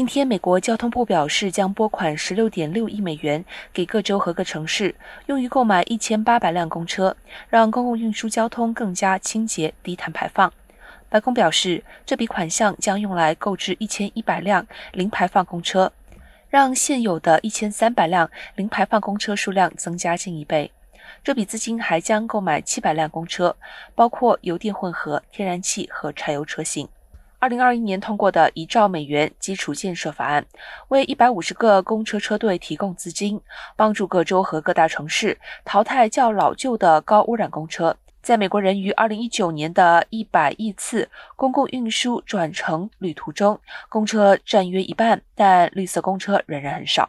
今天，美国交通部表示，将拨款十六点六亿美元给各州和各城市，用于购买一千八百辆公车，让公共运输交通更加清洁、低碳排放。白宫表示，这笔款项将用来购置一千一百辆零排放公车，让现有的一千三百辆零排放公车数量增加近一倍。这笔资金还将购买七百辆公车，包括油电混合、天然气和柴油车型。二零二一年通过的一兆美元基础建设法案，为一百五十个公车车队提供资金，帮助各州和各大城市淘汰较老旧的高污染公车。在美国人于二零一九年的一百亿次公共运输转乘旅途中，公车占约一半，但绿色公车仍然很少。